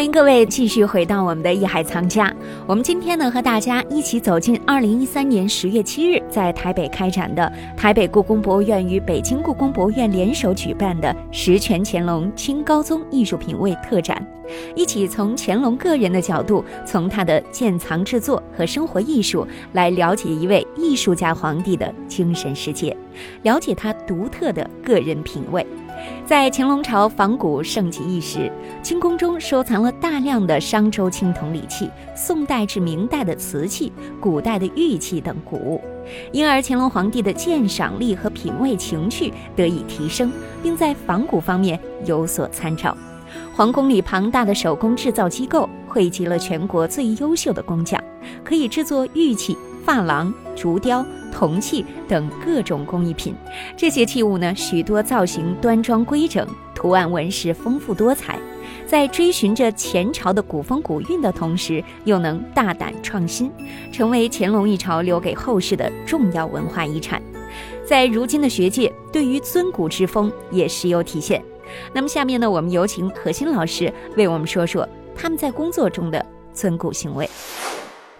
欢迎各位继续回到我们的艺海藏家。我们今天呢，和大家一起走进二零一三年十月七日在台北开展的台北故宫博物院与北京故宫博物院联手举办的十全乾隆清高宗艺术品位特展，一起从乾隆个人的角度，从他的建藏制作和生活艺术来了解一位艺术家皇帝的精神世界，了解他独特的个人品味。在乾隆朝仿古盛极一时，清宫中收藏了大量的商周青铜礼器、宋代至明代的瓷器、古代的玉器等古物，因而乾隆皇帝的鉴赏力和品味情趣得以提升，并在仿古方面有所参照。皇宫里庞大的手工制造机构汇集了全国最优秀的工匠，可以制作玉器、珐琅、竹雕。铜器等各种工艺品，这些器物呢，许多造型端庄规整，图案纹饰丰富多彩，在追寻着前朝的古风古韵的同时，又能大胆创新，成为乾隆一朝留给后世的重要文化遗产。在如今的学界，对于尊古之风也时有体现。那么下面呢，我们有请何鑫老师为我们说说他们在工作中的尊古行为。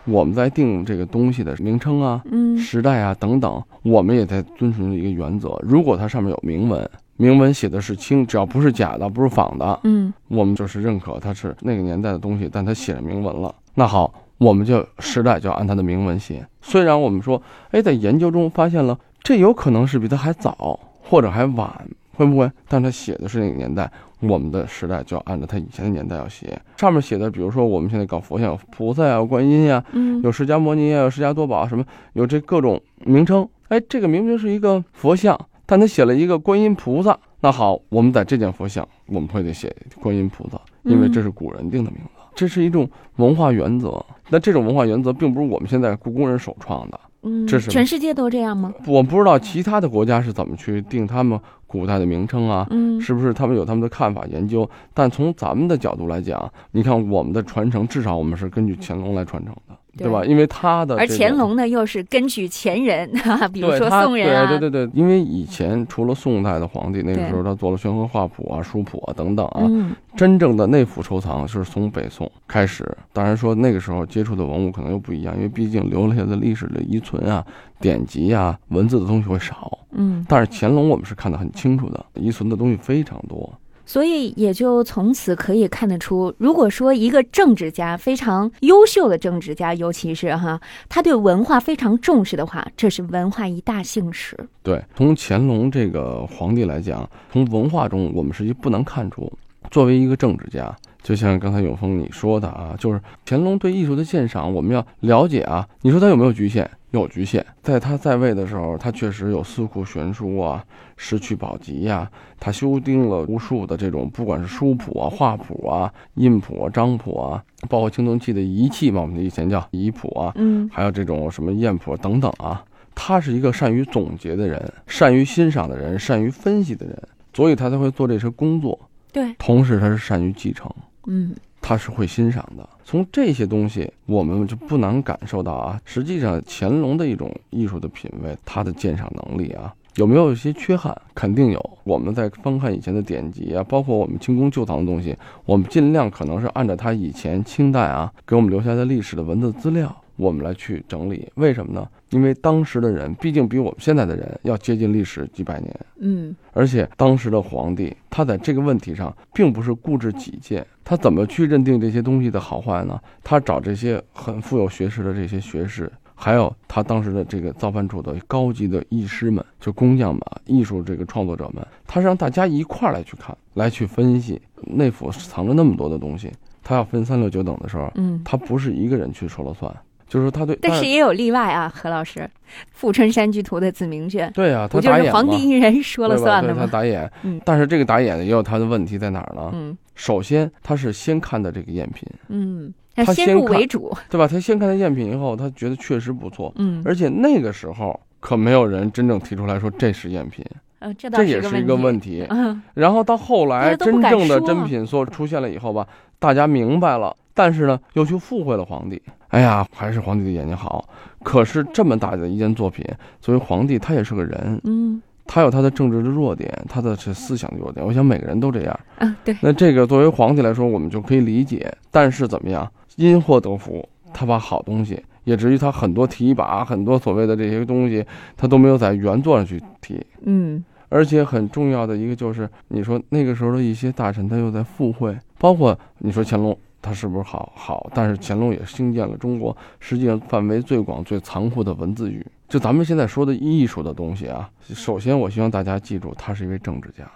我们在定这个东西的名称啊、嗯时代啊等等，我们也在遵循一个原则：如果它上面有铭文，铭文写的是清，只要不是假的、不是仿的，嗯我们就是认可它是那个年代的东西，但它写了铭文了。那好，我们就时代就要按它的铭文写。虽然我们说，哎，在研究中发现了这有可能是比它还早或者还晚，会不会？但他写的是那个年代，我们的时代就要按照他以前的年代要写。上面写的，比如说我们现在搞佛像，有菩萨呀、有观音呀、嗯有释迦摩尼啊，有释迦多宝啊什么，有这各种名称。哎，这个明明是一个佛像，但他写了一个观音菩萨。那好，我们在这件佛像，我们会得写观音菩萨，因为这是古人定的名字，这是一种文化原则。那这种文化原则并不是我们现在故宫人首创的，嗯，这是全世界都这样吗？我不知道其他的国家是怎么去定他们古代的名称啊。嗯是不是他们有他们的看法研究？但从咱们的角度来讲，你看我们的传承，至少我们是根据乾隆来传承的，对对吧？因为他的而乾隆呢，又是根据前人，比如说宋人啊，对对对对，因为以前除了宋代的皇帝，那个时候他做了宣和画谱啊、书谱啊等等啊，嗯真正的内府收藏是从北宋开始。当然说那个时候接触的文物可能又不一样，因为毕竟留下的历史的遗存啊、典籍啊、文字的东西会少。嗯，但是乾隆我们是看得很清楚的，遗存的东西非常多。所以也就从此可以看得出，如果说一个政治家非常优秀的政治家，尤其是哈，他对文化非常重视的话，这是文化一大幸事。对，从乾隆这个皇帝来讲，从文化中我们实际不能看出，作为一个政治家，就像刚才永峰你说的啊，就是乾隆对艺术的鉴赏，我们要了解啊。你说他有没有局限？有局限。在他在位的时候，他确实有四库全书啊、诗曲宝集呀、他修订了无数的这种，不管是书谱啊、画谱啊、印谱啊、章谱啊，包括青铜器的仪器嘛，我们以前叫仪谱啊，嗯还有这种什么砚谱等等啊。他是一个善于总结的人，善于欣赏的人，善于分析的人，所以他才会做这些工作。对，同时，他是善于继承，嗯他是会欣赏的。从这些东西，我们就不难感受到啊，实际上乾隆的一种艺术的品味，他的鉴赏能力啊，有没有一些缺憾？肯定有。我们在翻看以前的典籍啊，包括我们清宫旧藏的东西，我们尽量可能是按照他以前清代啊给我们留下的历史的文字资料，我们来去整理。为什么呢？因为当时的人毕竟比我们现在的人要接近历史几百年，嗯而且当时的皇帝，他在这个问题上并不是固执己见，他怎么去认定这些东西的好坏呢？他找这些很富有学识的这些学士，还有他当时的这个造办处的高级的艺师们，就工匠们、艺术这个创作者们，他是让大家一块儿来去看，来去分析。内府藏着那么多的东西，他要分三六九等的时候，嗯。他不是一个人去说了算，就是他对，但是也有例外啊，何老师，《富春山居图》的子明卷，对啊，他就是打眼皇帝一人说了算的吗？打眼，嗯。但是这个打眼也有他的问题在哪儿呢？嗯。首先，他是先看的这个赝品，嗯，他他先入为主，对吧？他先看的赝品以后，他觉得确实不错，嗯。而且那个时候可没有人真正提出来说这是赝品，呃，这也是一个问问题。嗯。然后到后来，真正的真品所出现了以后吧，大家明白了，但是呢，又去附会了皇帝。哎呀，还是皇帝的眼睛好。可是这么大的一件作品，作为皇帝，他也是个人，嗯他有他的政治的弱点，他的是思想的弱点。我想每个人都这样。啊，对，那这个作为皇帝来说，我们就可以理解。但是怎么样，因祸得福，他把好东西，也至于他很多提拔，很多所谓的这些东西，他都没有在原作上去提。嗯而且很重要的一个就是，你说那个时候的一些大臣，他又在附会，包括你说乾隆，他是不是好好？但是乾隆也兴建了中国实际上范围最广、最残酷的文字狱。就咱们现在说的艺术的东西啊，首先我希望大家记住，他是一位政治家，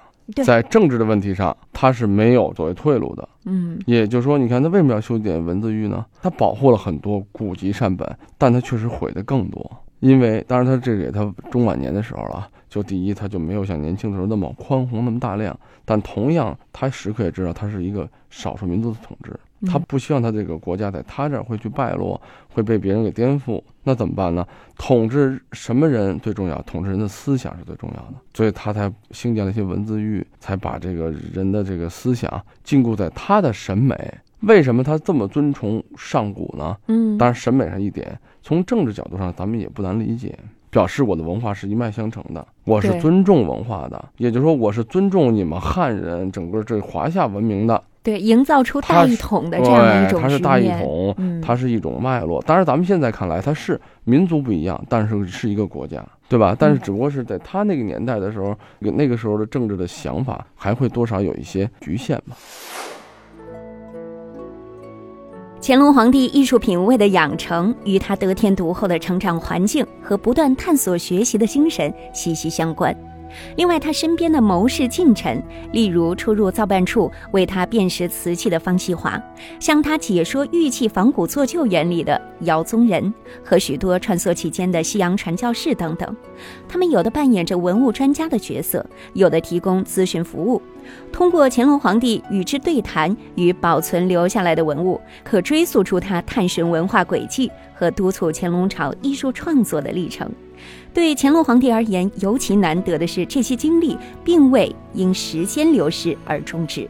在政治的问题上，他是没有作为退路的。嗯也就是说，你看他为什么要修建文字狱呢？他保护了很多古籍善本，但他确实毁的更多。因为当然他这给他中晚年的时候了，就第一他就没有像年轻的时候那么宽宏那么大量，但同样他时刻也知道他是一个少数民族的统治，他不希望他这个国家在他这儿会去败落，会被别人给颠覆。那怎么办呢？统治什么人最重要？统治人的思想是最重要的，所以他才兴建了一些文字狱，才把这个人的这个思想禁锢在他的审美。为什么他这么尊崇上古呢？嗯，当然，审美上一点，从政治角度上，咱们也不难理解，表示我的文化是一脉相承的，我是尊重文化的，也就是说，我是尊重你们汉人整个这华夏文明的。对，营造出大一统的这样的一种对，它是大一统，嗯它是一种脉络。当然，咱们现在看来，它是民族不一样，但是是一个国家，对吧？但是只不过是在他那个年代的时候，那个时候的政治的想法还会多少有一些局限吧。乾隆皇帝艺术品味的养成与他得天独厚的成长环境和不断探索学习的精神息息相关。另外，他身边的谋士近臣，例如出入造办处为他辨识瓷器的方锡华，向他解说玉器仿古做旧原理的姚宗仁，和许多穿梭其间的西洋传教士等等，他们有的扮演着文物专家的角色，有的提供咨询服务。通过乾隆皇帝与之对谈与保存留下来的文物，可追溯出他探寻文化轨迹和督促乾隆朝艺术创作的历程。对乾隆皇帝而言，尤其难得的是，这些经历并未因时间流逝而终止。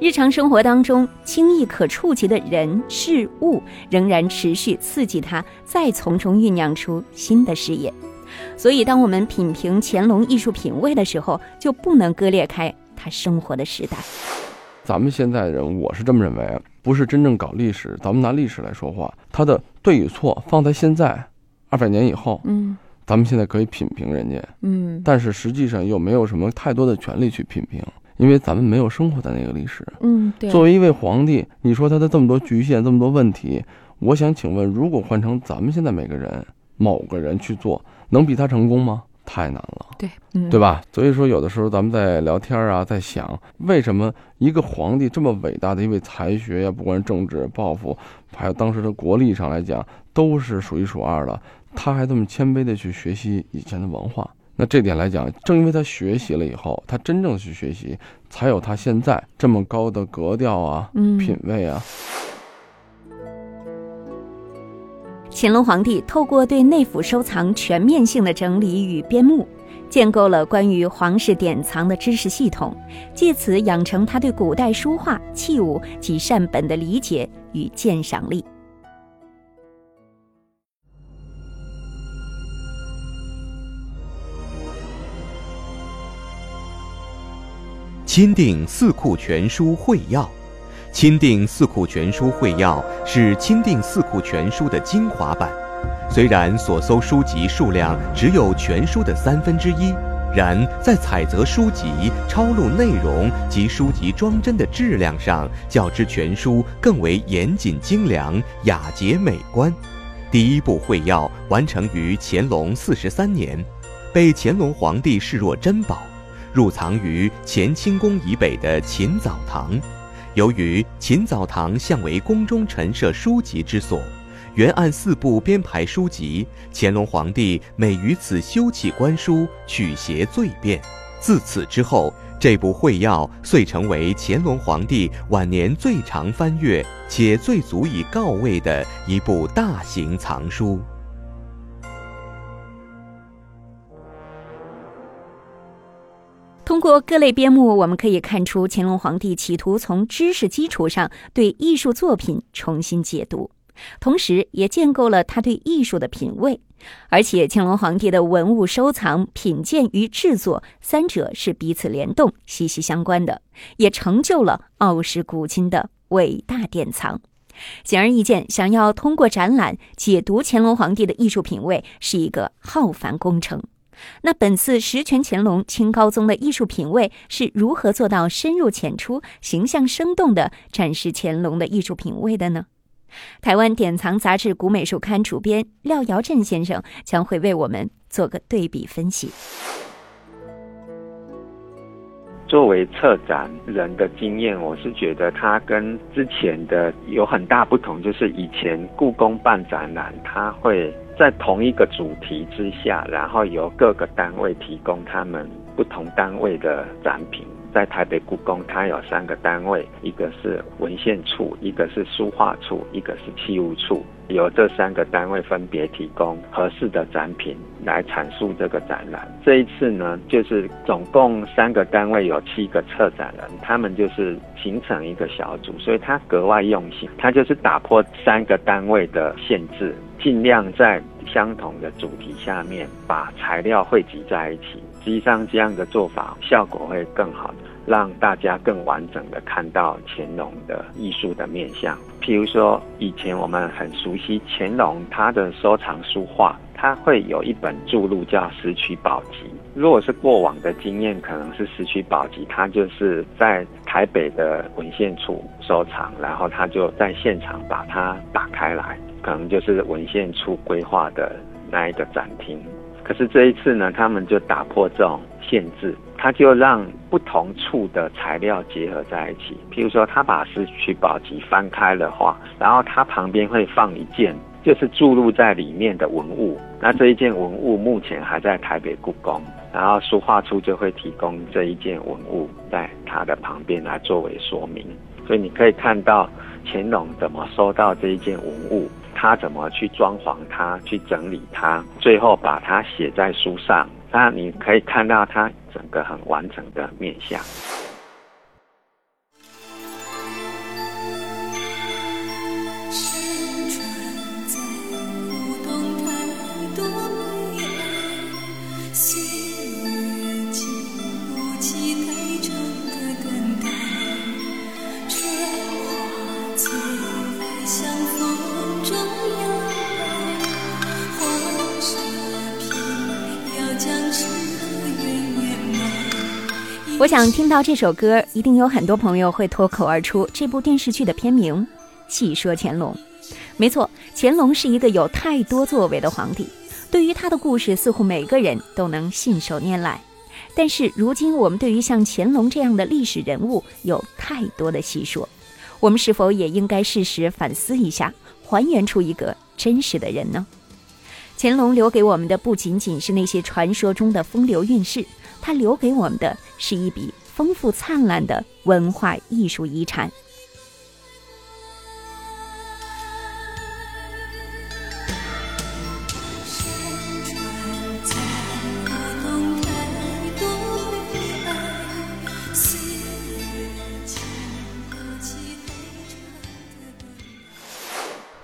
日常生活当中轻易可触及的人事物，仍然持续刺激他，再从中酝酿出新的事业。所以，当我们品评乾隆艺术品味的时候，就不能割裂开他生活的时代。咱们现在的人，我是这么认为，不是真正搞历史。咱们拿历史来说话，它的对与错放在现在，二百年以后，嗯咱们现在可以品评人家，嗯但是实际上又没有什么太多的权利去品评，因为咱们没有生活在那个历史。嗯，对。作为一位皇帝，你说他的这么多局限，这么多问题，我想请问，如果换成咱们现在每个人某个人去做，能比他成功吗？太难了。对，嗯，对吧？所以说，有的时候咱们在聊天啊，在想，为什么一个皇帝这么伟大的一位才学呀，不管是政治抱负，还有当时的国力上来讲，都是数一数二的，他还这么谦卑的去学习以前的文化。那这点来讲，正因为他学习了以后，他真正去学习，才有他现在这么高的格调啊、嗯品味啊。乾隆皇帝透过对内府收藏全面性的整理与编目，建构了关于皇室典藏的知识系统，借此养成他对古代书画、器物及善本的理解与鉴赏力。钦定《四库全书会要》，钦定《四库全书会要》是钦定《四库全书》的精华版。虽然所搜书籍数量只有全书的三分之一，然在采择书籍、抄录内容及书籍装帧的质量上，较之全书更为严谨精良、雅洁美观。第一部会要完成于乾隆四十三年，被乾隆皇帝视若珍宝。入藏于乾清宫以北的勤澡堂。由于勤澡堂向为宫中陈设书籍之所，原按四部编排书籍。乾隆皇帝每于此修葺官书，取谐最便。自此之后，这部会要遂成为乾隆皇帝晚年最常翻阅且最足以告慰的一部大型藏书。通过各类编目，我们可以看出乾隆皇帝企图从知识基础上对艺术作品重新解读，同时也建构了他对艺术的品味。而且，乾隆皇帝的文物收藏、品鉴与制作三者是彼此联动、息息相关的，也成就了傲视古今的伟大典藏。显而易见，想要通过展览解读乾隆皇帝的艺术品味，是一个浩繁工程。那本次十全乾隆清高宗的艺术品味是如何做到深入浅出、形象生动地展示乾隆的艺术品味的呢？台湾典藏杂志《古美术刊》主编廖尧镇先生将会为我们做个对比分析。作为策展人的经验，我是觉得他跟之前的有很大不同，就是以前故宫办展览，它会在同一个主题之下，然后由各个单位提供他们不同单位的展品。在台北故宫，它有三个单位，一个是文献处，一个是书画处，一个是器物处。由这三个单位分别提供合适的展品来阐述这个展览。这一次呢，就是总共三个单位有七个策展人，他们就是形成一个小组，所以他格外用心，他就是打破三个单位的限制，尽量在相同的主题下面把材料汇集在一起。实际上，这样的做法效果会更好，让大家更完整的看到乾隆的艺术的面相。譬如说，以前我们很熟悉乾隆他的收藏书画，他会有一本著录叫《石渠宝集》。如果是过往的经验，可能是《石渠宝集》，他就是在台北的文献处收藏，然后他就在现场把它打开来，可能就是文献处规划的那一个展厅。可是这一次呢，他们就打破这种限制，他就让不同处的材料结合在一起。譬如说，他把《石渠宝笈》翻开的话，然后他旁边会放一件，就是注入在里面的文物。那这一件文物目前还在台北故宫，然后书画处就会提供这一件文物在它的旁边来作为说明。所以你可以看到乾隆怎么收到这一件文物。他怎么去装潢它，去整理它，最后把它写在书上，那你可以看到它整个很完整的面相。我想听到这首歌，一定有很多朋友会脱口而出这部电视剧的片名《细说乾隆》。没错，乾隆是一个有太多作为的皇帝，对于他的故事，似乎每个人都能信手拈来。但是如今，我们对于像乾隆这样的历史人物有太多的细说，我们是否也应该适时反思一下，还原出一个真实的人呢？乾隆留给我们的不仅仅是那些传说中的风流韵事。他留给我们的是一笔丰富灿烂的文化艺术遗产。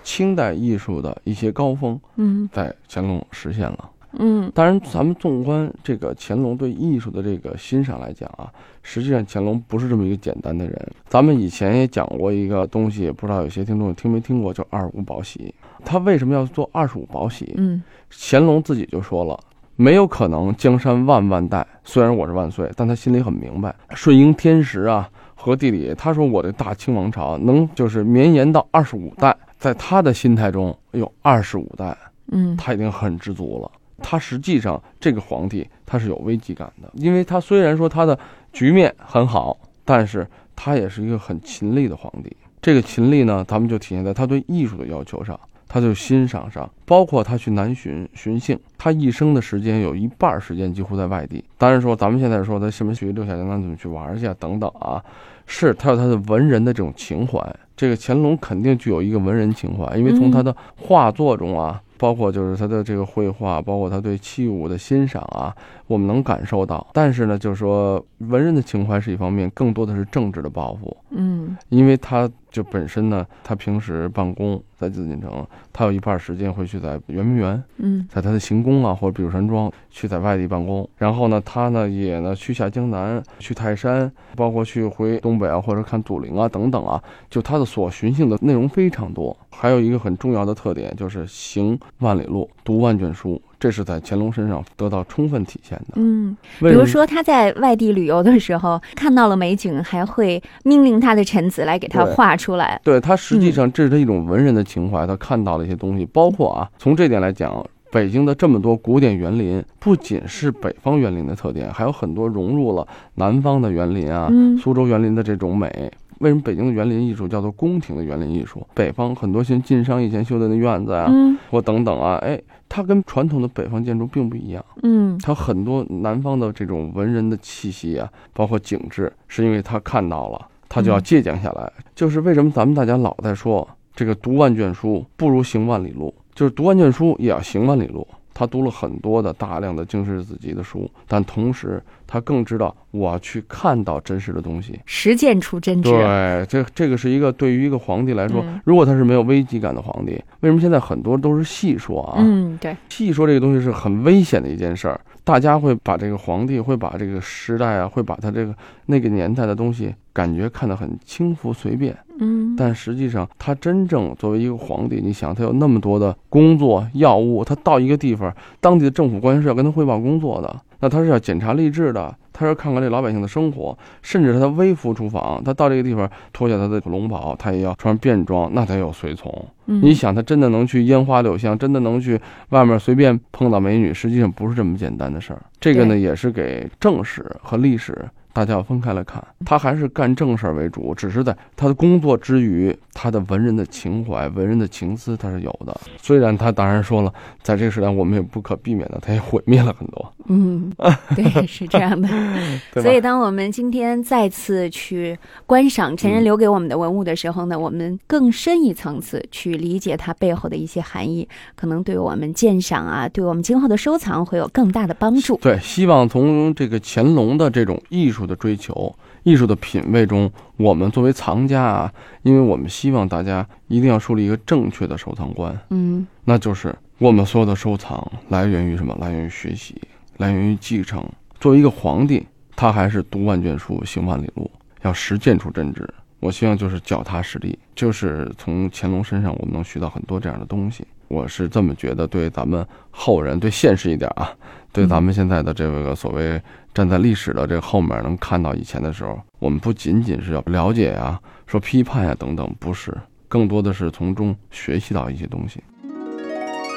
清代艺术的一些高峰，嗯，在乾隆实现了。嗯，当然，咱们纵观这个乾隆对艺术的这个欣赏来讲啊，实际上乾隆不是这么一个简单的人。咱们以前也讲过一个东西，不知道有些听众听没听过，叫二十五宝玺。他为什么要做二十五宝玺？嗯，乾隆自己就说了，没有可能江山万万代，虽然我是万岁，但他心里很明白，顺应天时啊和地理。他说我的大清王朝能就是绵延到二十五代，在他的心态中，有，二十五代，嗯，他已经很知足了。他实际上这个皇帝他是有危机感的，因为他虽然说他的局面很好，但是他也是一个很勤力的皇帝。这个勤力呢，咱们就体现在他对艺术的要求上，他就欣赏上，包括他去南巡巡幸，他一生的时间有一半时间几乎在外地。当然说咱们现在说他什么去六小龄童怎么去玩去啊等等啊，是他有他的文人的这种情怀。这个乾隆肯定具有一个文人情怀，因为从他的画作中啊。包括就是他的这个绘画，包括他对器物的欣赏啊，我们能感受到。但是呢，就是说文人的情怀是一方面，更多的是政治的抱负。嗯因为他就本身呢，他平时办公在紫禁城，他有一半时间会去在圆明园，嗯在他的行宫啊或者避暑山庄去在外地办公。然后呢，他呢也呢去下江南，去泰山，包括去回东北啊或者看祖陵啊等等啊，就他的所寻性的内容非常多。还有一个很重要的特点就是行万里路，读万卷书，这是在乾隆身上得到充分体现的。嗯，比如说他在外地旅游的时候，看到了美景，还会命令他的臣子来给他画出来。对他实际上这是他一种文人的情怀，他看到了一些东西，包括啊，从这点来讲，北京的这么多古典园林，不仅是北方园林的特点，还有很多融入了南方的园林啊，嗯苏州园林的这种美。为什么北京的园林艺术叫做宫廷的园林艺术？北方很多像晋商以前修的那院子啊，嗯或等等啊，哎，它跟传统的北方建筑并不一样。嗯它很多南方的这种文人的气息啊，包括景致，是因为他看到了，他就要嗯借鉴下来。就是为什么咱们大家老在说这个读万卷书不如行万里路，就是读万卷书也要行万里路。他读了很多的大量的经世子集的书，但同时他更知道我要去看到真实的东西。实践出真知。对，这这个是一个对于一个皇帝来说，嗯如果他是没有危机感的皇帝，为什么现在很多都是戏说啊？嗯，对，戏说这个东西是很危险的一件事儿，大家会把这个皇帝，会把这个时代啊，会把他这个那个年代的东西，感觉看得很轻浮随便。嗯，但实际上，他真正作为一个皇帝，你想，他有那么多的工作要务，他到一个地方，当地的政府官员是要跟他汇报工作的，那他是要检查吏治的，他是要看看这老百姓的生活，甚至是他微服出访，他到这个地方脱下他的龙袍，他也要穿便装，那他有随从。嗯你想，他真的能去烟花柳巷，真的能去外面随便碰到美女，实际上不是这么简单的事儿。这个呢，也是给正史和历史大家要分开来看。他还是干正事儿为主，只是在他的工作之余，他的文人的情怀、文人的情思他是有的。虽然他当然说了，在这个时代我们也不可避免的，他也毁灭了很多，嗯，对，是这样的。所以，当我们今天再次去观赏前人留给我们的文物的时候呢，我们更深一层次去理解它背后的一些含义，可能对我们鉴赏啊，对我们今后的收藏会有更大的帮助。对，希望从这个乾隆的这种艺术的追求、艺术的品味中，我们作为藏家啊，因为我们希望大家一定要树立一个正确的收藏观，嗯那就是我们所有的收藏来源于什么？来源于学习，来源于继承。作为一个皇帝，他还是读万卷书，行万里路，要实践出真知。我希望就是脚踏实地，就是从乾隆身上我们能学到很多这样的东西。我是这么觉得，对咱们后人，对现实一点啊，对咱们现在的这个所谓站在历史的这个后面能看到以前的时候，我们不仅仅是要了解啊、说批判呀、等等，不是，更多的是从中学习到一些东西。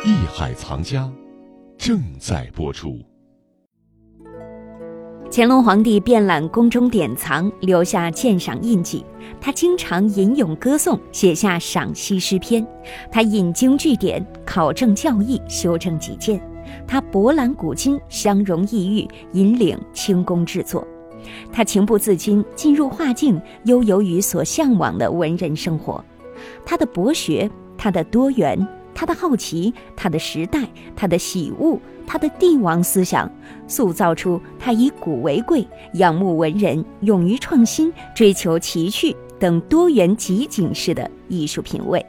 艺海藏家正在播出。乾隆皇帝遍览宫中典藏，留下鉴赏印记。他经常吟咏歌颂，写下赏析诗篇。他引经据典，考证教义，修正己见。他博览古今，相融异域，引领清宫制作。他情不自禁进入画境，悠游于所向往的文人生活。他的博学，他的多元，他的好奇，他的时代，他的喜恶，他的帝王思想，塑造出他以古为贵、仰慕文人、勇于创新、追求奇趣等多元集景式的艺术品味。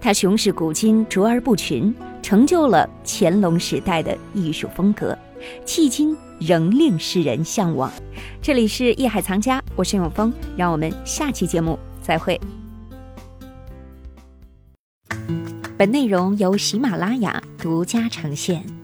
他雄视古今，卓而不群，成就了乾隆时代的艺术风格，迄今仍令世人向往。这里是艺海藏家，我是永峰，让我们下期节目再会。本内容由喜马拉雅独家呈现。